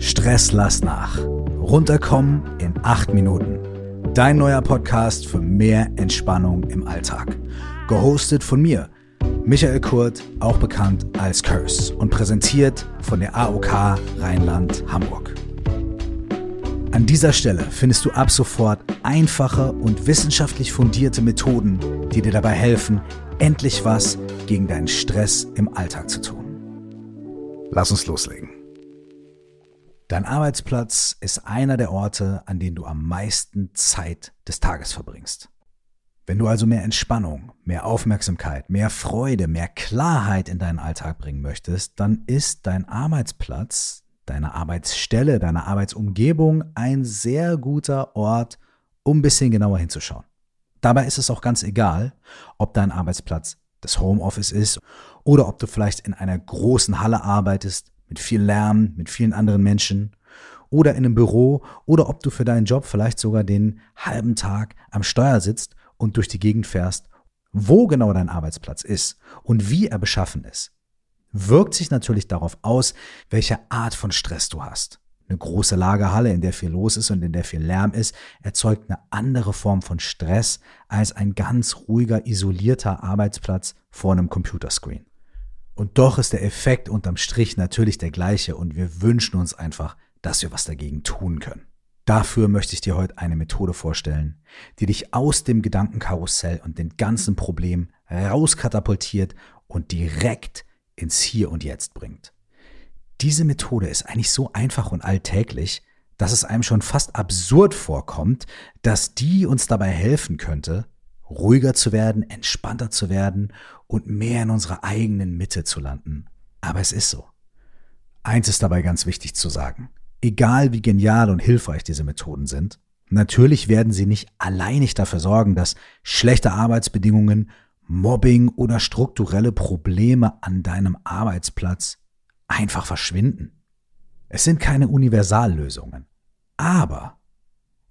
Stress lass nach. Runterkommen in acht Minuten. Dein neuer Podcast für mehr Entspannung im Alltag. Gehostet von mir, Michael Kurt, auch bekannt als Curse und präsentiert von der AOK Rheinland-Hamburg. An dieser Stelle findest du ab sofort einfache und wissenschaftlich fundierte Methoden, die dir dabei helfen, endlich was gegen deinen Stress im Alltag zu tun. Lass uns loslegen. Dein Arbeitsplatz ist einer der Orte, an denen du am meisten Zeit des Tages verbringst. Wenn du also mehr Entspannung, mehr Aufmerksamkeit, mehr Freude, mehr Klarheit in deinen Alltag bringen möchtest, dann ist dein Arbeitsplatz, deine Arbeitsstelle, deine Arbeitsumgebung ein sehr guter Ort, um ein bisschen genauer hinzuschauen. Dabei ist es auch ganz egal, ob dein Arbeitsplatz das Homeoffice ist oder ob du vielleicht in einer großen Halle arbeitest, mit viel Lärm, mit vielen anderen Menschen oder in einem Büro oder ob du für deinen Job vielleicht sogar den halben Tag am Steuer sitzt und durch die Gegend fährst, wo genau dein Arbeitsplatz ist und wie er beschaffen ist, wirkt sich natürlich darauf aus, welche Art von Stress du hast. Eine große Lagerhalle, in der viel los ist und in der viel Lärm ist, erzeugt eine andere Form von Stress als ein ganz ruhiger, isolierter Arbeitsplatz vor einem Computerscreen. Und doch ist der Effekt unterm Strich natürlich der gleiche und wir wünschen uns einfach, dass wir was dagegen tun können. Dafür möchte ich dir heute eine Methode vorstellen, die dich aus dem Gedankenkarussell und den ganzen Problemen rauskatapultiert und direkt ins Hier und Jetzt bringt. Diese Methode ist eigentlich so einfach und alltäglich, dass es einem schon fast absurd vorkommt, dass die uns dabei helfen könnte, ruhiger zu werden, entspannter zu werden und mehr in unserer eigenen Mitte zu landen. Aber es ist so. Eins ist dabei ganz wichtig zu sagen. Egal wie genial und hilfreich diese Methoden sind, natürlich werden sie nicht alleinig dafür sorgen, dass schlechte Arbeitsbedingungen, Mobbing oder strukturelle Probleme an deinem Arbeitsplatz einfach verschwinden. Es sind keine Universallösungen, aber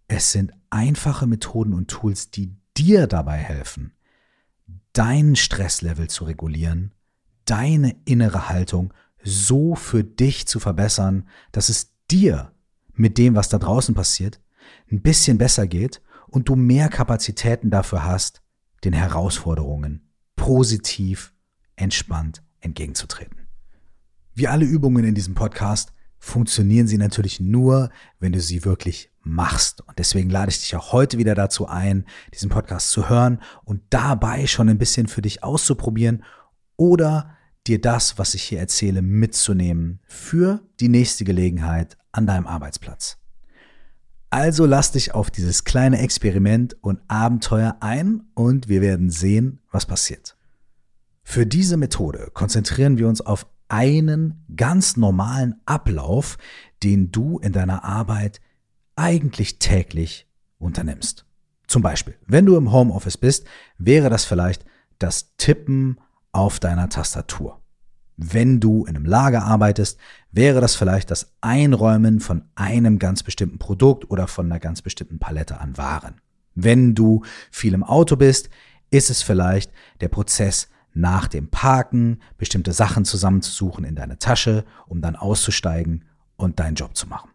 es sind einfache Methoden und Tools, die dir dabei helfen, dein Stresslevel zu regulieren, deine innere Haltung so für dich zu verbessern, dass es dir mit dem, was da draußen passiert, ein bisschen besser geht und du mehr Kapazitäten dafür hast, den Herausforderungen positiv, entspannt entgegenzutreten. Wie alle Übungen in diesem Podcast funktionieren sie natürlich nur, wenn du sie wirklich machst. Und deswegen lade ich dich auch heute wieder dazu ein, diesen Podcast zu hören und dabei schon ein bisschen für dich auszuprobieren oder dir das, was ich hier erzähle, mitzunehmen für die nächste Gelegenheit an deinem Arbeitsplatz. Also lass dich auf dieses kleine Experiment und Abenteuer ein und wir werden sehen, was passiert. Für diese Methode konzentrieren wir uns auf einen ganz normalen Ablauf, den du in deiner Arbeit eigentlich täglich unternimmst. Zum Beispiel, wenn du im Homeoffice bist, wäre das vielleicht das Tippen auf deiner Tastatur. Wenn du in einem Lager arbeitest, wäre das vielleicht das Einräumen von einem ganz bestimmten Produkt oder von einer ganz bestimmten Palette an Waren. Wenn du viel im Auto bist, ist es vielleicht der Prozess nach dem Parken, bestimmte Sachen zusammenzusuchen in deine Tasche, um dann auszusteigen und deinen Job zu machen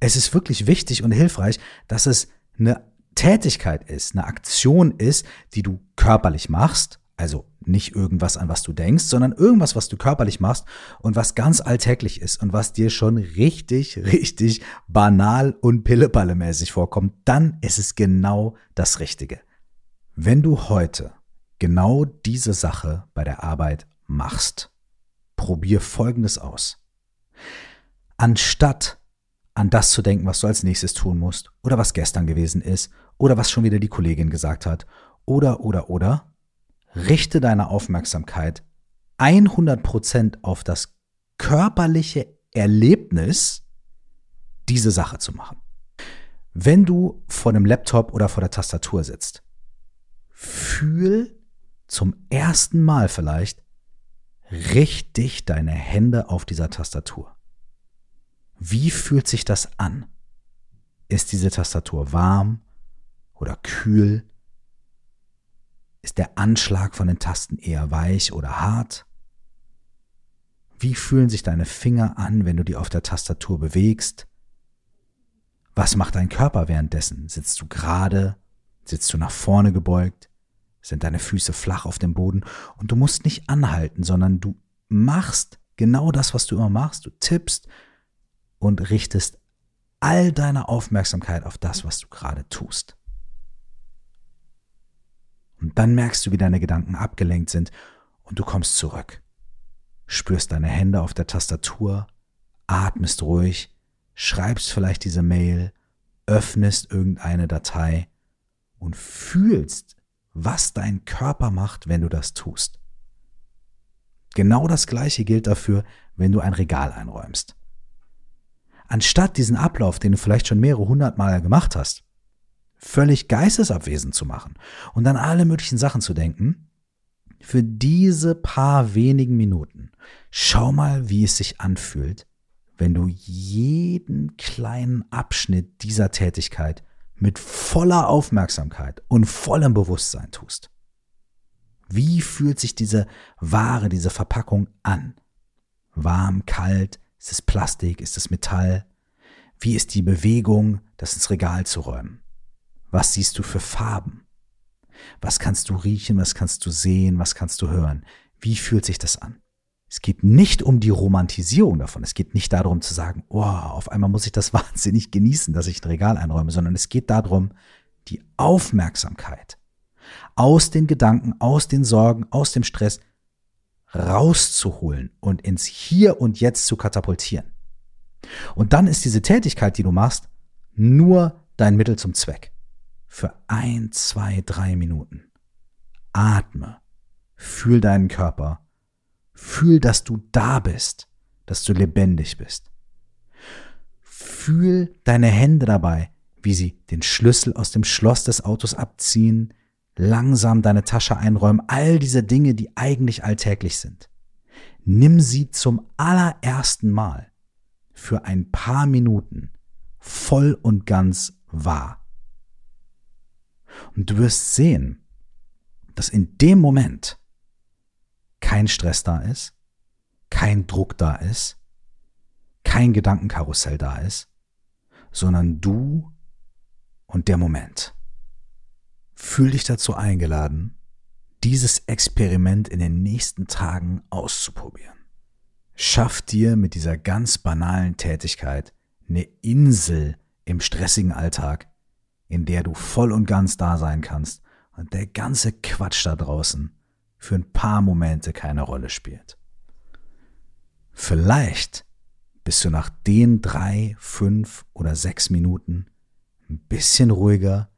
es ist wirklich wichtig und hilfreich, dass es eine Tätigkeit ist, eine Aktion ist, die du körperlich machst, also nicht irgendwas, an was du denkst, sondern irgendwas, was du körperlich machst und was ganz alltäglich ist und was dir schon richtig, richtig banal und pilleballemäßig vorkommt, dann ist es genau das Richtige. Wenn du heute genau diese Sache bei der Arbeit machst, probier Folgendes aus. Anstatt an das zu denken, was du als nächstes tun musst oder was gestern gewesen ist oder was schon wieder die Kollegin gesagt hat oder oder oder richte deine Aufmerksamkeit 100% auf das körperliche Erlebnis, diese Sache zu machen. Wenn du vor dem Laptop oder vor der Tastatur sitzt, fühl zum ersten Mal vielleicht richtig deine Hände auf dieser Tastatur. Wie fühlt sich das an? Ist diese Tastatur warm oder kühl? Ist der Anschlag von den Tasten eher weich oder hart? Wie fühlen sich deine Finger an, wenn du die auf der Tastatur bewegst? Was macht dein Körper währenddessen? Sitzt du gerade? Sitzt du nach vorne gebeugt? Sind deine Füße flach auf dem Boden? Und du musst nicht anhalten, sondern du machst genau das, was du immer machst. Du tippst und richtest all deine Aufmerksamkeit auf das, was du gerade tust. Und dann merkst du, wie deine Gedanken abgelenkt sind und du kommst zurück. Spürst deine Hände auf der Tastatur, atmest ruhig, schreibst vielleicht diese Mail, öffnest irgendeine Datei und fühlst, was dein Körper macht, wenn du das tust. Genau das gleiche gilt dafür, wenn du ein Regal einräumst. Anstatt diesen Ablauf, den du vielleicht schon mehrere hundert Mal gemacht hast, völlig geistesabwesend zu machen und an alle möglichen Sachen zu denken, für diese paar wenigen Minuten, schau mal, wie es sich anfühlt, wenn du jeden kleinen Abschnitt dieser Tätigkeit mit voller Aufmerksamkeit und vollem Bewusstsein tust. Wie fühlt sich diese Ware, diese Verpackung an? Warm, kalt, ist es Plastik, ist es Metall? Wie ist die Bewegung, das ins Regal zu räumen? Was siehst du für Farben? Was kannst du riechen, was kannst du sehen, was kannst du hören? Wie fühlt sich das an? Es geht nicht um die Romantisierung davon. Es geht nicht darum zu sagen, oh, auf einmal muss ich das wahnsinnig genießen, dass ich ein Regal einräume, sondern es geht darum, die Aufmerksamkeit aus den Gedanken, aus den Sorgen, aus dem Stress rauszuholen und ins Hier und Jetzt zu katapultieren. Und dann ist diese Tätigkeit, die du machst, nur dein Mittel zum Zweck für ein, zwei, drei Minuten. Atme, fühl deinen Körper, fühl, dass du da bist, dass du lebendig bist. Fühl deine Hände dabei, wie sie den Schlüssel aus dem Schloss des Autos abziehen, langsam deine Tasche einräumen, all diese Dinge, die eigentlich alltäglich sind. Nimm sie zum allerersten Mal für ein paar Minuten voll und ganz wahr. Und du wirst sehen, dass in dem Moment kein Stress da ist, kein Druck da ist, kein Gedankenkarussell da ist, sondern du und der Moment. Fühl dich dazu eingeladen, dieses Experiment in den nächsten Tagen auszuprobieren. Schaff dir mit dieser ganz banalen Tätigkeit eine Insel im stressigen Alltag, in der du voll und ganz da sein kannst und der ganze Quatsch da draußen für ein paar Momente keine Rolle spielt. Vielleicht bist du nach den drei, fünf oder sechs Minuten ein bisschen ruhiger,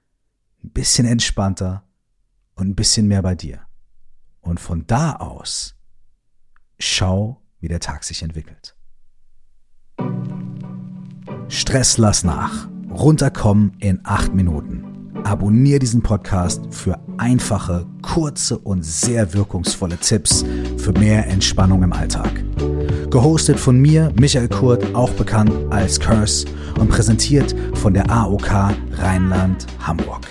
ein bisschen entspannter und ein bisschen mehr bei dir. Und von da aus schau, wie der Tag sich entwickelt. Stress lass nach. Runterkommen in acht Minuten. Abonnier diesen Podcast für einfache, kurze und sehr wirkungsvolle Tipps für mehr Entspannung im Alltag. Gehostet von mir, Michael Kurt, auch bekannt als Curse und präsentiert von der AOK Rheinland-Hamburg.